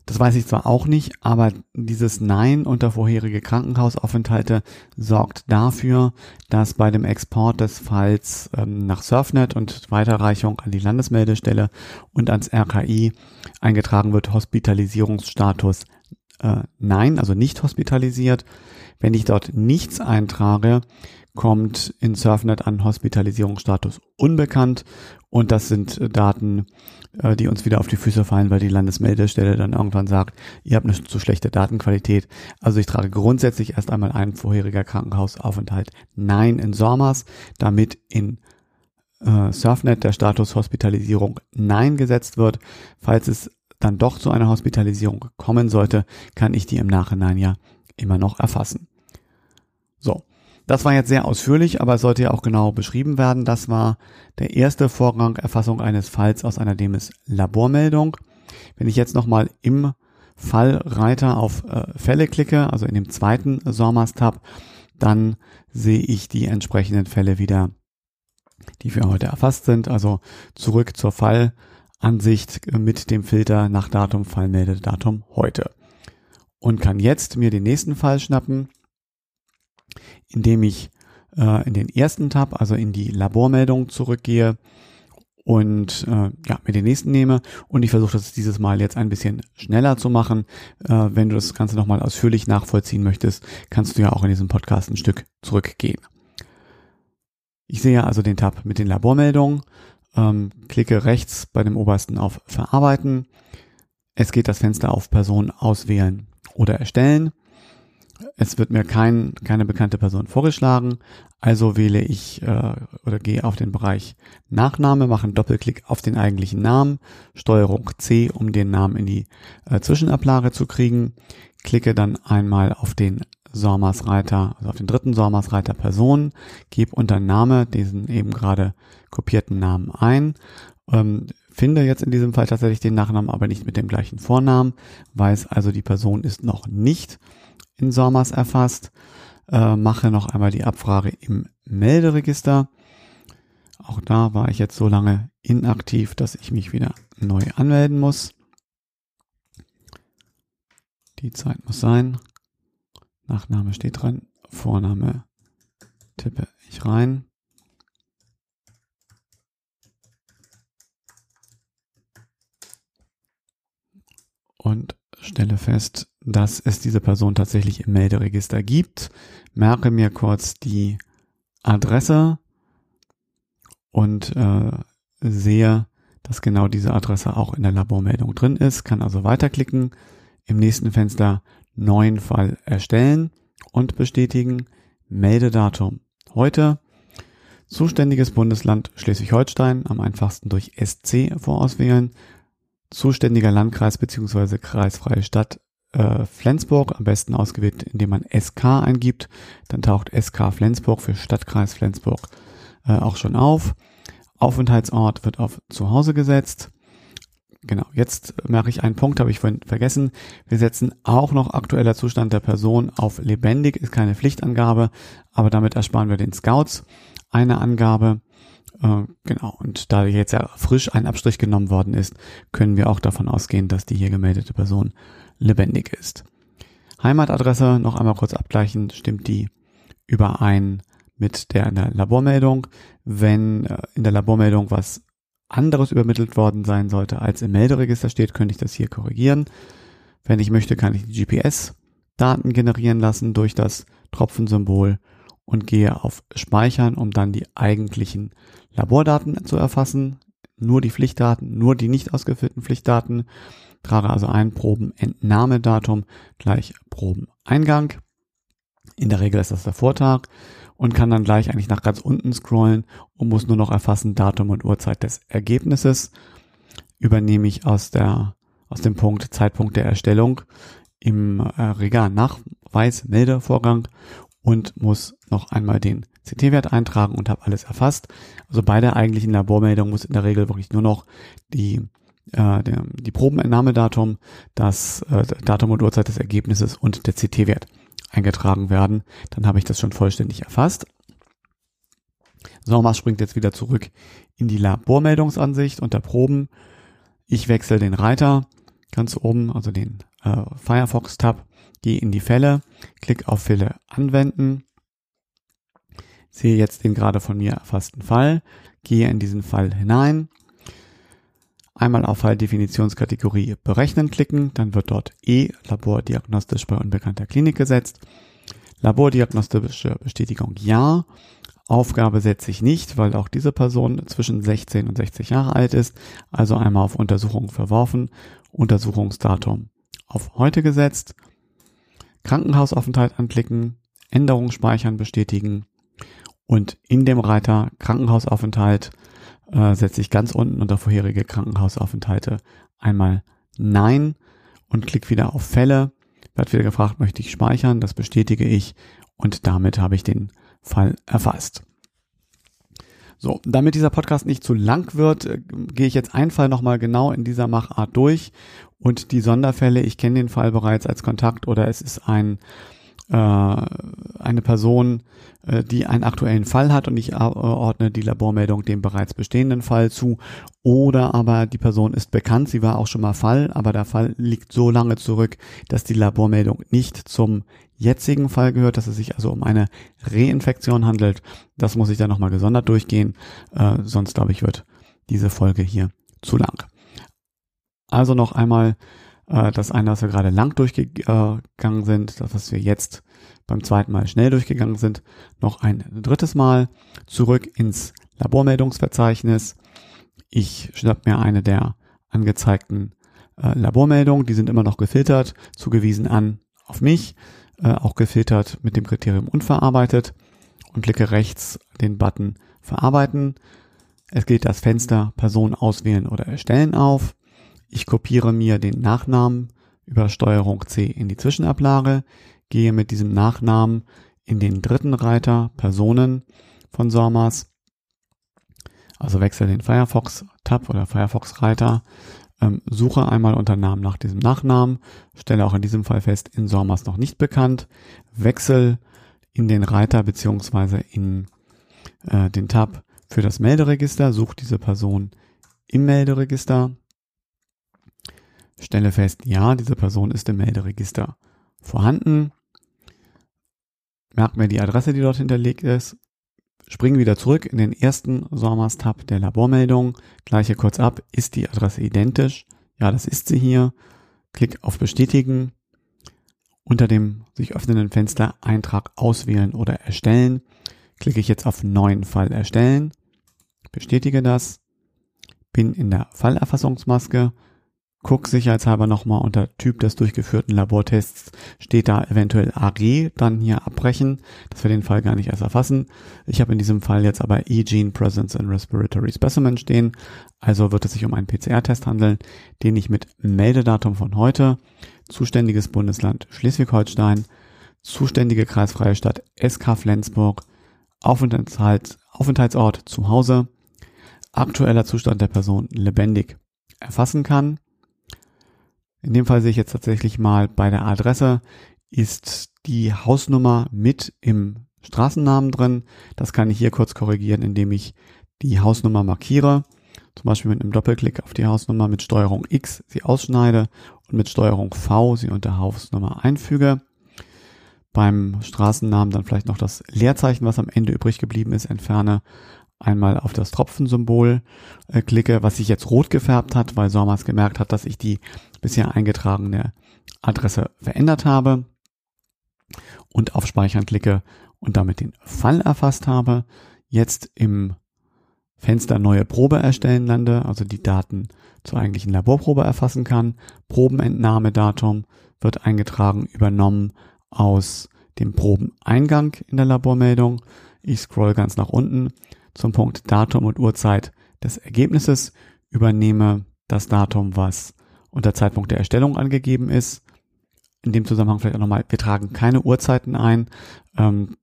Das weiß ich zwar auch nicht, aber dieses Nein unter vorherige Krankenhausaufenthalte sorgt dafür, dass bei dem Export des Falls ähm, nach Surfnet und Weiterreichung an die Landesmeldestelle und ans RKI eingetragen wird Hospitalisierungsstatus äh, Nein, also nicht hospitalisiert. Wenn ich dort nichts eintrage, kommt in Surfnet an Hospitalisierungsstatus unbekannt und das sind Daten, äh, die uns wieder auf die Füße fallen, weil die Landesmeldestelle dann irgendwann sagt, ihr habt eine zu schlechte Datenqualität. Also ich trage grundsätzlich erst einmal ein vorheriger Krankenhausaufenthalt Nein in SORMAS, damit in äh, Surfnet der Status Hospitalisierung Nein gesetzt wird. Falls es dann doch zu einer Hospitalisierung kommen sollte, kann ich die im Nachhinein ja immer noch erfassen. So, das war jetzt sehr ausführlich, aber es sollte ja auch genau beschrieben werden. Das war der erste Vorgang Erfassung eines Falls aus einer DEMIS Labormeldung. Wenn ich jetzt nochmal im Fallreiter auf äh, Fälle klicke, also in dem zweiten SORMAS-Tab, dann sehe ich die entsprechenden Fälle wieder die für heute erfasst sind. Also zurück zur Fallansicht mit dem Filter nach Datum, Fallmeldedatum heute. Und kann jetzt mir den nächsten Fall schnappen, indem ich äh, in den ersten Tab, also in die Labormeldung zurückgehe und äh, ja, mir den nächsten nehme und ich versuche das dieses Mal jetzt ein bisschen schneller zu machen. Äh, wenn du das Ganze nochmal ausführlich nachvollziehen möchtest, kannst du ja auch in diesem Podcast ein Stück zurückgehen. Ich sehe also den Tab mit den Labormeldungen, ähm, klicke rechts bei dem obersten auf Verarbeiten. Es geht das Fenster auf Person auswählen oder erstellen. Es wird mir kein, keine bekannte Person vorgeschlagen, also wähle ich äh, oder gehe auf den Bereich Nachname, mache einen Doppelklick auf den eigentlichen Namen, Steuerung C, um den Namen in die äh, Zwischenablage zu kriegen, klicke dann einmal auf den Sormas-Reiter, also auf den dritten Sormas-Reiter Person, gebe unter Name diesen eben gerade kopierten Namen ein, ähm, finde jetzt in diesem Fall tatsächlich den Nachnamen, aber nicht mit dem gleichen Vornamen, weiß also die Person ist noch nicht in SORMAS erfasst, äh, mache noch einmal die Abfrage im Melderegister. Auch da war ich jetzt so lange inaktiv, dass ich mich wieder neu anmelden muss. Die Zeit muss sein. Nachname steht dran. Vorname tippe ich rein. Und stelle fest, dass es diese Person tatsächlich im Melderegister gibt, merke mir kurz die Adresse und äh, sehe, dass genau diese Adresse auch in der Labormeldung drin ist, kann also weiterklicken, im nächsten Fenster neuen Fall erstellen und bestätigen, Meldedatum. Heute, zuständiges Bundesland Schleswig-Holstein, am einfachsten durch SC vorauswählen, zuständiger Landkreis beziehungsweise kreisfreie Stadt äh, Flensburg, am besten ausgewählt, indem man SK eingibt. Dann taucht SK Flensburg für Stadtkreis Flensburg äh, auch schon auf. Aufenthaltsort wird auf Zuhause gesetzt. Genau, jetzt mache ich einen Punkt, habe ich vorhin vergessen. Wir setzen auch noch aktueller Zustand der Person auf lebendig, ist keine Pflichtangabe, aber damit ersparen wir den Scouts eine Angabe. Äh, genau, und da jetzt ja frisch ein Abstrich genommen worden ist, können wir auch davon ausgehen, dass die hier gemeldete Person lebendig ist. Heimatadresse noch einmal kurz abgleichen, stimmt die überein mit der in der Labormeldung. Wenn äh, in der Labormeldung was anderes übermittelt worden sein sollte, als im Melderegister steht, könnte ich das hier korrigieren. Wenn ich möchte, kann ich die GPS-Daten generieren lassen durch das Tropfensymbol und gehe auf Speichern, um dann die eigentlichen Labordaten zu erfassen. Nur die Pflichtdaten, nur die nicht ausgeführten Pflichtdaten trage also ein Probenentnahmedatum gleich Probeneingang. In der Regel ist das der Vortag und kann dann gleich eigentlich nach ganz unten scrollen und muss nur noch erfassen Datum und Uhrzeit des Ergebnisses. Übernehme ich aus der aus dem Punkt Zeitpunkt der Erstellung im äh, Regal Nachweis Meldevorgang und muss noch einmal den CT-Wert eintragen und habe alles erfasst. Also bei der eigentlichen Labormeldung muss in der Regel wirklich nur noch die äh, der, die Probenentnahmedatum, das äh, Datum und Uhrzeit des Ergebnisses und der CT-Wert eingetragen werden. Dann habe ich das schon vollständig erfasst. Sommers springt jetzt wieder zurück in die Labormeldungsansicht unter Proben. Ich wechsle den Reiter ganz oben, also den äh, Firefox-Tab, gehe in die Fälle, klick auf Fälle anwenden, sehe jetzt den gerade von mir erfassten Fall, gehe in diesen Fall hinein, Einmal auf Falldefinitionskategorie Berechnen klicken, dann wird dort E labordiagnostisch bei unbekannter Klinik gesetzt. Labordiagnostische Bestätigung Ja. Aufgabe setze ich nicht, weil auch diese Person zwischen 16 und 60 Jahre alt ist. Also einmal auf Untersuchung verworfen, Untersuchungsdatum auf heute gesetzt, Krankenhausaufenthalt anklicken, Änderung speichern bestätigen und in dem Reiter Krankenhausaufenthalt äh, setze ich ganz unten unter vorherige Krankenhausaufenthalte einmal Nein und klicke wieder auf Fälle. Wird wieder gefragt, möchte ich speichern? Das bestätige ich und damit habe ich den Fall erfasst. So, damit dieser Podcast nicht zu lang wird, äh, gehe ich jetzt einen Fall nochmal genau in dieser Machart durch und die Sonderfälle, ich kenne den Fall bereits als Kontakt oder es ist ein äh, eine Person, äh, die einen aktuellen Fall hat und ich äh, ordne die Labormeldung dem bereits bestehenden Fall zu. Oder aber die Person ist bekannt, sie war auch schon mal Fall, aber der Fall liegt so lange zurück, dass die Labormeldung nicht zum jetzigen Fall gehört, dass es sich also um eine Reinfektion handelt. Das muss ich dann nochmal gesondert durchgehen, äh, sonst glaube ich wird diese Folge hier zu lang. Also noch einmal äh, das eine, was wir gerade lang durchgegangen sind, das, was wir jetzt beim zweiten Mal schnell durchgegangen sind, noch ein drittes Mal zurück ins Labormeldungsverzeichnis. Ich schnapp mir eine der angezeigten äh, Labormeldungen, die sind immer noch gefiltert, zugewiesen an auf mich, äh, auch gefiltert mit dem Kriterium unverarbeitet und klicke rechts den Button Verarbeiten. Es geht das Fenster Person auswählen oder erstellen auf. Ich kopiere mir den Nachnamen über Steuerung C in die Zwischenablage, gehe mit diesem Nachnamen in den dritten Reiter Personen von SORMAS, also wechsle den Firefox Tab oder Firefox Reiter, ähm, suche einmal unter Namen nach diesem Nachnamen, stelle auch in diesem Fall fest, in SORMAS noch nicht bekannt, wechsel in den Reiter beziehungsweise in äh, den Tab für das Melderegister, suche diese Person im Melderegister, stelle fest, ja, diese Person ist im Melderegister vorhanden, merke mir die Adresse, die dort hinterlegt ist, springe wieder zurück in den ersten SORMAS-Tab der Labormeldung, gleiche kurz ab, ist die Adresse identisch? Ja, das ist sie hier. Klick auf Bestätigen. Unter dem sich öffnenden Fenster Eintrag auswählen oder erstellen. Klicke ich jetzt auf neuen Fall erstellen. Bestätige das. Bin in der Fallerfassungsmaske guck sicherheitshalber nochmal unter Typ des durchgeführten Labortests steht da eventuell AG, dann hier abbrechen, dass wir den Fall gar nicht erst erfassen. Ich habe in diesem Fall jetzt aber E-Gene Presence in Respiratory Specimen stehen, also wird es sich um einen PCR-Test handeln, den ich mit Meldedatum von heute, zuständiges Bundesland Schleswig-Holstein, zuständige kreisfreie Stadt SK Flensburg, Aufenthalts Aufenthaltsort zu Hause, aktueller Zustand der Person lebendig erfassen kann in dem Fall sehe ich jetzt tatsächlich mal bei der Adresse ist die Hausnummer mit im Straßennamen drin. Das kann ich hier kurz korrigieren, indem ich die Hausnummer markiere. Zum Beispiel mit einem Doppelklick auf die Hausnummer mit Steuerung X sie ausschneide und mit Steuerung V sie unter Hausnummer einfüge. Beim Straßennamen dann vielleicht noch das Leerzeichen, was am Ende übrig geblieben ist, entferne einmal auf das Tropfensymbol äh, klicke, was sich jetzt rot gefärbt hat, weil Sormas gemerkt hat, dass ich die bisher eingetragene Adresse verändert habe und auf Speichern klicke und damit den Fall erfasst habe, jetzt im Fenster neue Probe erstellen lande, also die Daten zur eigentlichen Laborprobe erfassen kann. Probenentnahmedatum wird eingetragen, übernommen aus dem Probeneingang in der Labormeldung. Ich scroll ganz nach unten zum Punkt Datum und Uhrzeit des Ergebnisses, übernehme das Datum, was unter Zeitpunkt der Erstellung angegeben ist. In dem Zusammenhang vielleicht auch nochmal, wir tragen keine Uhrzeiten ein. Ähm,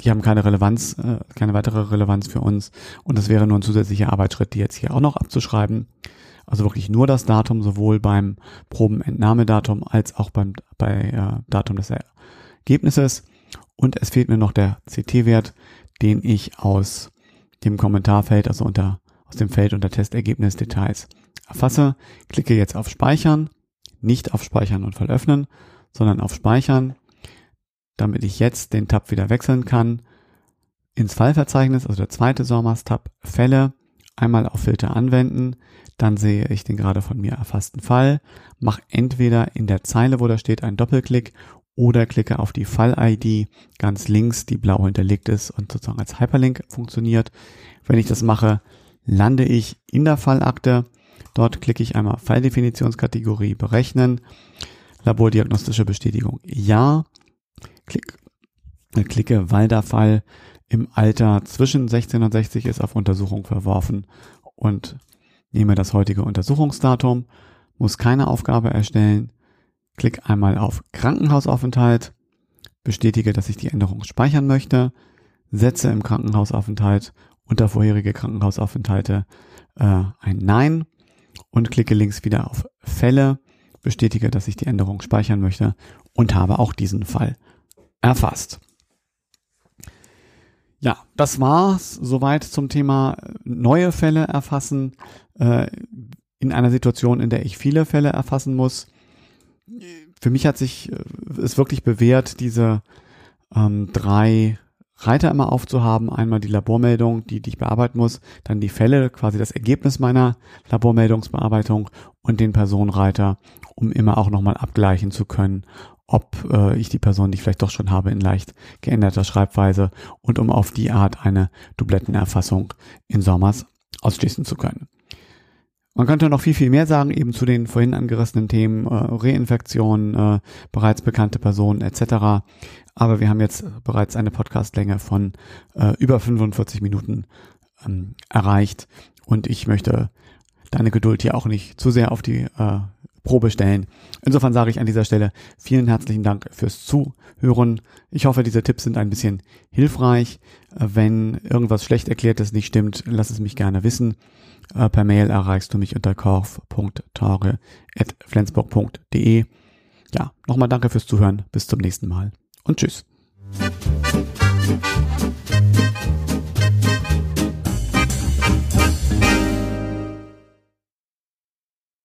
die haben keine Relevanz, äh, keine weitere Relevanz für uns. Und das wäre nur ein zusätzlicher Arbeitsschritt, die jetzt hier auch noch abzuschreiben. Also wirklich nur das Datum, sowohl beim Probenentnahmedatum als auch beim bei äh, Datum des Ergebnisses. Und es fehlt mir noch der CT-Wert, den ich aus dem Kommentarfeld, also unter, aus dem Feld unter Testergebnis Details erfasse, klicke jetzt auf Speichern, nicht auf Speichern und Fall öffnen, sondern auf Speichern, damit ich jetzt den Tab wieder wechseln kann, ins Fallverzeichnis, also der zweite SORMAS-Tab, Fälle, einmal auf Filter anwenden, dann sehe ich den gerade von mir erfassten Fall, mache entweder in der Zeile, wo da steht, einen Doppelklick oder klicke auf die Fall-ID ganz links, die blau hinterlegt ist und sozusagen als Hyperlink funktioniert. Wenn ich das mache, lande ich in der Fallakte. Dort klicke ich einmal Falldefinitionskategorie berechnen, Labordiagnostische Bestätigung ja, Klick, äh, klicke, weil der Fall im Alter zwischen 16 und 60 ist, auf Untersuchung verworfen und nehme das heutige Untersuchungsdatum, muss keine Aufgabe erstellen, Klick einmal auf Krankenhausaufenthalt, bestätige, dass ich die Änderung speichern möchte, setze im Krankenhausaufenthalt unter vorherige Krankenhausaufenthalte äh, ein Nein und klicke links wieder auf Fälle, bestätige, dass ich die Änderung speichern möchte und habe auch diesen Fall erfasst. Ja, das war's soweit zum Thema neue Fälle erfassen äh, in einer Situation, in der ich viele Fälle erfassen muss. Für mich hat sich äh, es wirklich bewährt, diese ähm, drei Reiter immer aufzuhaben. Einmal die Labormeldung, die, die ich bearbeiten muss, dann die Fälle, quasi das Ergebnis meiner Labormeldungsbearbeitung und den Personenreiter, um immer auch nochmal abgleichen zu können, ob äh, ich die Person, die ich vielleicht doch schon habe, in leicht geänderter Schreibweise und um auf die Art eine Dublettenerfassung in Sommers ausschließen zu können. Man könnte noch viel, viel mehr sagen, eben zu den vorhin angerissenen Themen äh, Reinfektion, äh, bereits bekannte Personen etc. Aber wir haben jetzt bereits eine Podcastlänge von äh, über 45 Minuten ähm, erreicht und ich möchte deine Geduld hier auch nicht zu sehr auf die äh, Probe stellen. Insofern sage ich an dieser Stelle vielen herzlichen Dank fürs Zuhören. Ich hoffe, diese Tipps sind ein bisschen hilfreich. Wenn irgendwas schlecht erklärtes nicht stimmt, lass es mich gerne wissen. Äh, per Mail erreichst du mich unter korf.tare.flensburg.de. Ja, nochmal danke fürs Zuhören. Bis zum nächsten Mal und tschüss.